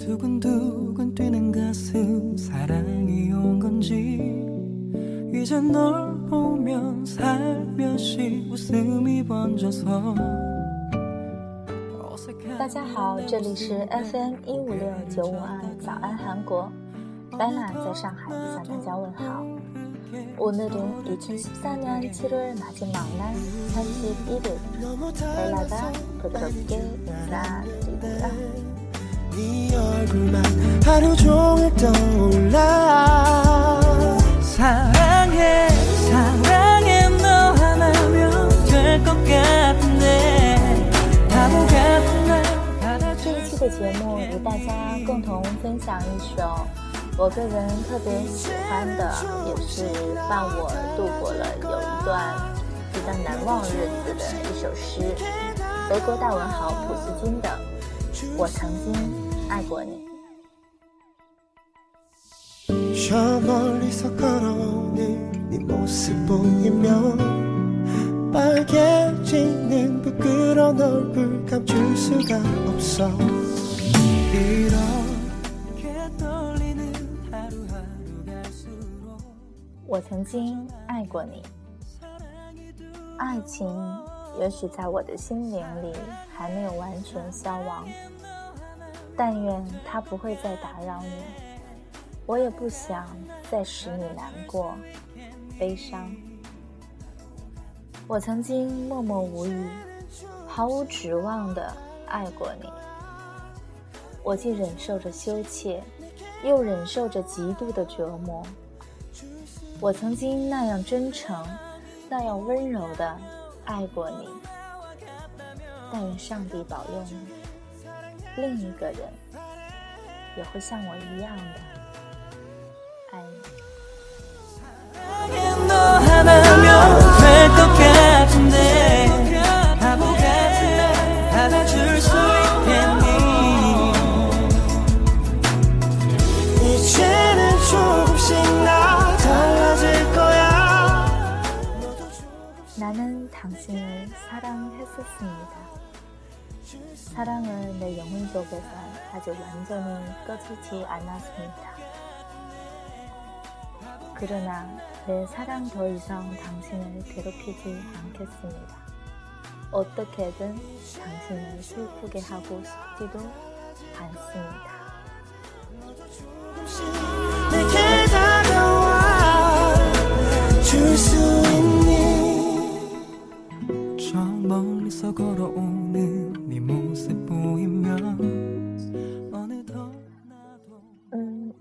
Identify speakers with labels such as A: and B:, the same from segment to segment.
A: 두근두근 뛰는 가슴 사랑이 온 건지 이제 널 보면 살며시 웃음이 번져서
B: 大家好，这里是 FM 一五六九五二早安韩国，Bella 在上海向大家问好。오늘은2014년7월 마지막 날 31일 벨라가 부드럽게 인사드립니다.
A: 네 얼굴만 하루 종일 떠올라 사랑해 사랑해 너 하나면 될 것 같은데 바보 같은 날
B: 这一期的节目与大家共同分享一首我个人特别喜欢的，也是伴我度过了有一段比较难忘日子的一首诗，德国大文豪普斯金的《我曾经 爱过你。我曾经爱过你。爱情也许在我的心灵里还没有完全消亡。但愿它不会再打扰你，我也不想再使你难过、悲伤。我曾经默默无语、毫无指望的爱过你，我既忍受着羞怯，又忍受着极度的折磨。我曾经那样真诚、那样温柔的爱过你，但愿上帝保佑你，另一个人也会像我一样的爱你。
A: 사랑해 너 하나면 될 것 같은데 바보 같은 날 받아줄 수 있겠니 이제는 조금씩 나 달라질 거야
B: 나는 당신을 사랑했었습니다. 사랑은 내 영혼 속에서 아직 완전히 꺼지지 않았습니다. 그러나 내 사랑 더 이상 당신을 괴롭히지 않겠습니다. 어떻게든 당신을 슬프게 하고 싶지도 않습니다.
A: 조금씩 내게 다가와 줄수 있니 저 멀리서 걸어오는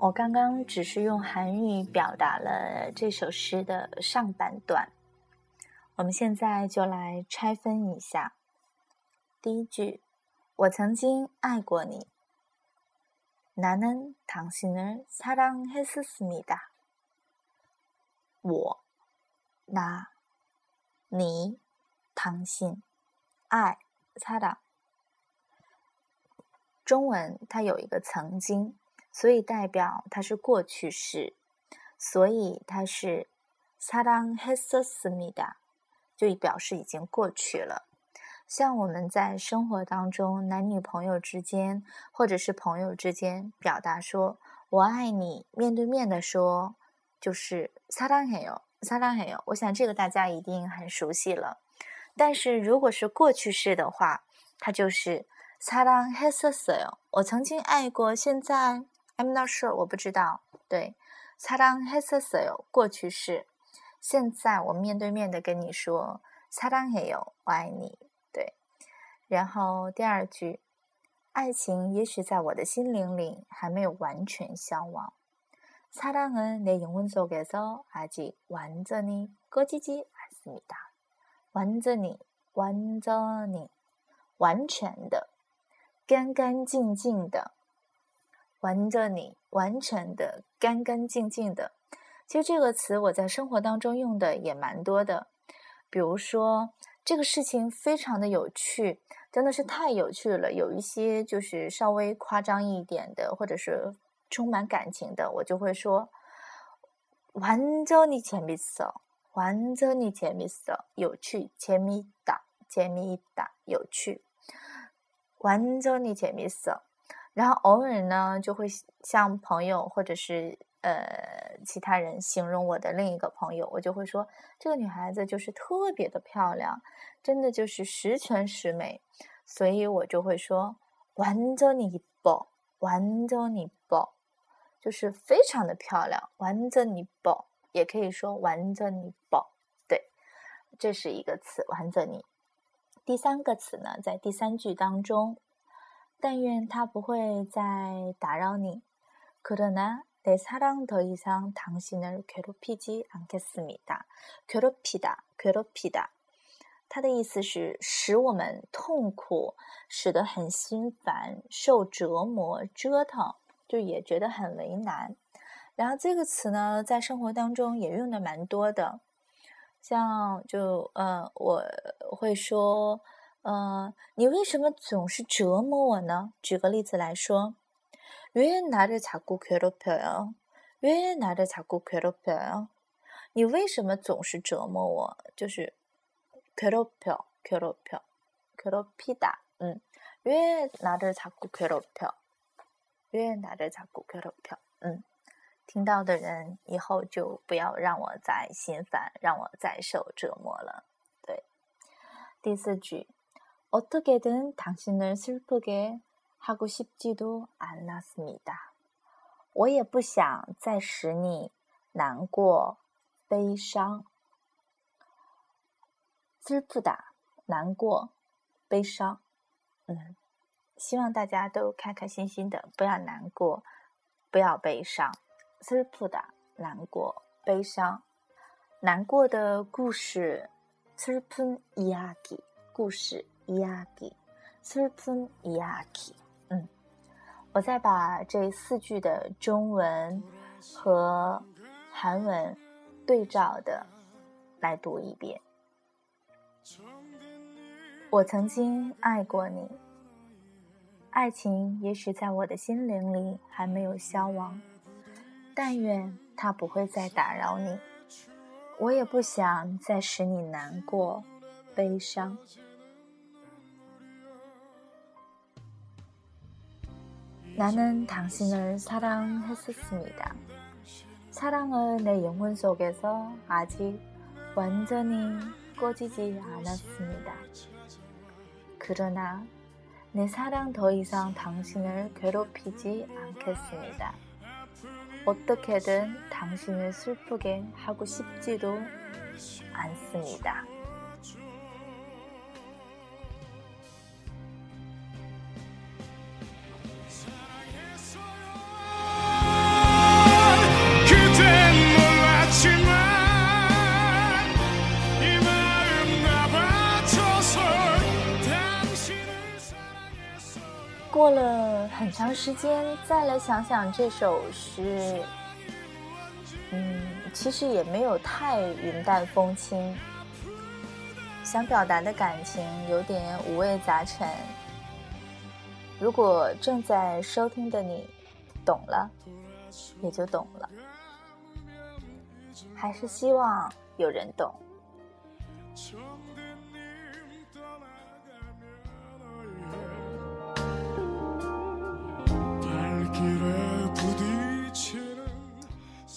B: 我刚刚只是用韩语表达了这首诗的上半段，我们现在就来拆分一下。第一句，我曾经爱过你。나는당신을사랑했었습니다。我，나，你，당신，爱，사랑。中文它有一个曾经， 所以代表它是过去式，所以它是사랑했었습니다，就表示已经过去了。像我们在生活当中，男女朋友之间，或者是朋友之间，表达说“我爱你”，面对面的说，就是사랑해요，사랑해요。我想这个大家一定很熟悉了。但是如果是过去式的话，它就是사랑했었어요。我曾经爱过，现在 I'm not sure，我不知道。对，사랑했었어요，过去式。现在我面对面的跟你说사랑해요，我爱你。对，然后第二句，爱情也许在我的心灵里还没有完全消亡。사랑은내영혼속에서아직완전히꺼지지않습니다。완전히，완전히，完全的，干干净净的， 完전히，完全的，干干净净的。其实这个词我在生活当中用的也蛮多的，比如说这个事情非常的有趣，真的是太有趣了。有一些就是稍微夸张一点的，或者是充满感情的，我就会说완전히재밌어， 완전히재밌어， 有趣，재밌 다， 재밌 다， 有趣，완전히재밌 어。 然后偶尔呢，就会向朋友或者是呃其他人形容我的另一个朋友，我就会说这个女孩子就是特别的漂亮，真的就是十全十美，所以我就会说완전히이 뻐， 완전히 뻐， 就是非常的漂亮，완전히 뻐， 也可以说완전히 뻐， 对，这是一个词，완전 히。 第三个词呢，在第三句当中。 但愿他不会再打扰你。그러나내사랑더이상당신을괴롭히지않겠습니 다。 괴롭히다 괴롭히다他的意思是使我们痛苦，使得很心烦，受折磨，折腾，就也觉得很为难。然后这个词呢，在生活当中也用的蛮多的，像就呃，我会说。 呃，你为什么总是折磨我呢？举个例子来说，왜나를자꾸괴롭혀 요？ 왜나를자꾸괴롭혀 요？ 你为什么总是折磨我？就是괴롭 혀， 괴롭 혀， 괴롭히 다。 嗯，왜나를자꾸괴롭 혀？ 왜나를자꾸괴롭 혀？ 嗯，听到的人以后就不要让我再心烦，让我再受折磨了。对，第四句。 어떻게든당신을슬프게하고싶지도않았습니다我也不想再使你难过、悲伤。슬프다难过、悲伤。嗯，希望大家都开开心心的，不要难过，不要悲伤。슬프다难过、悲伤。难过的故事。슬픈이야기故事。 이야기슬픈이야기嗯，我再把这四句的中文和韩文对照的来读一遍。我曾经爱过你，爱情也许在我的心灵里还没有消亡。但愿它不会再打扰你，我也不想再使你难过、悲伤。 나는 당신을 사랑했었습니다. 사랑은 내 영혼 속에서 아직 완전히 꺼지지 않았습니다. 그러나 내 사랑 더 이상 당신을 괴롭히지 않겠습니다. 어떻게든 당신을 슬프게 하고 싶지도 않습니다. 过了很长时间，再来想想这首诗，嗯，其实也没有太云淡风轻，想表达的感情有点五味杂陈。如果正在收听的你懂了，也就懂了，还是希望有人懂。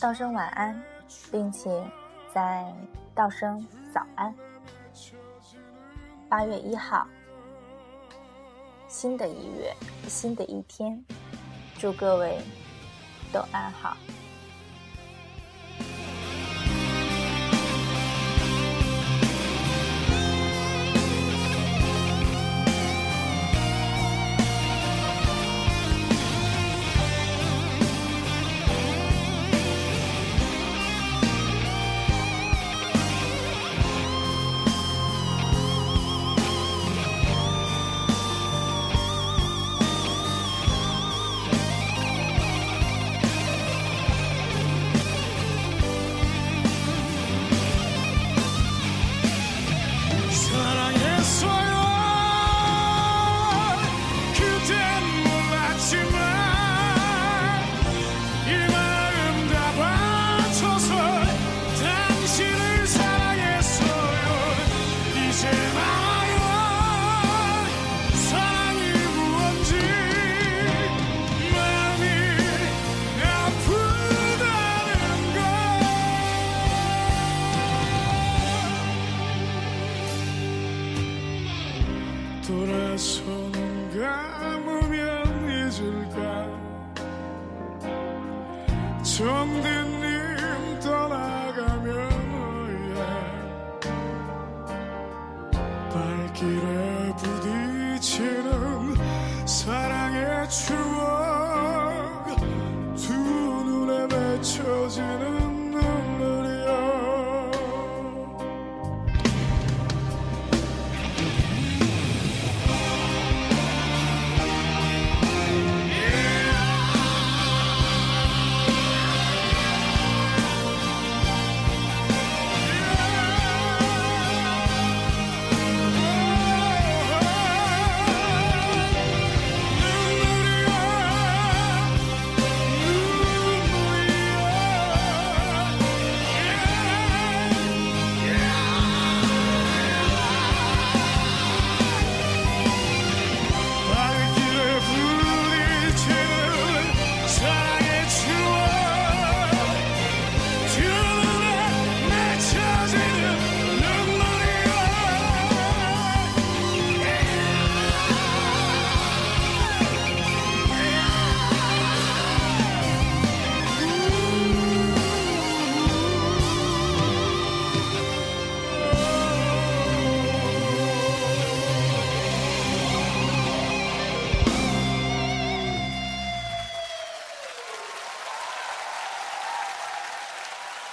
B: 道声晚安，并且再道声早安。八月一号，新的一月，新的一天，祝各位都安好。
C: 길에 부딪히는 사랑의 추억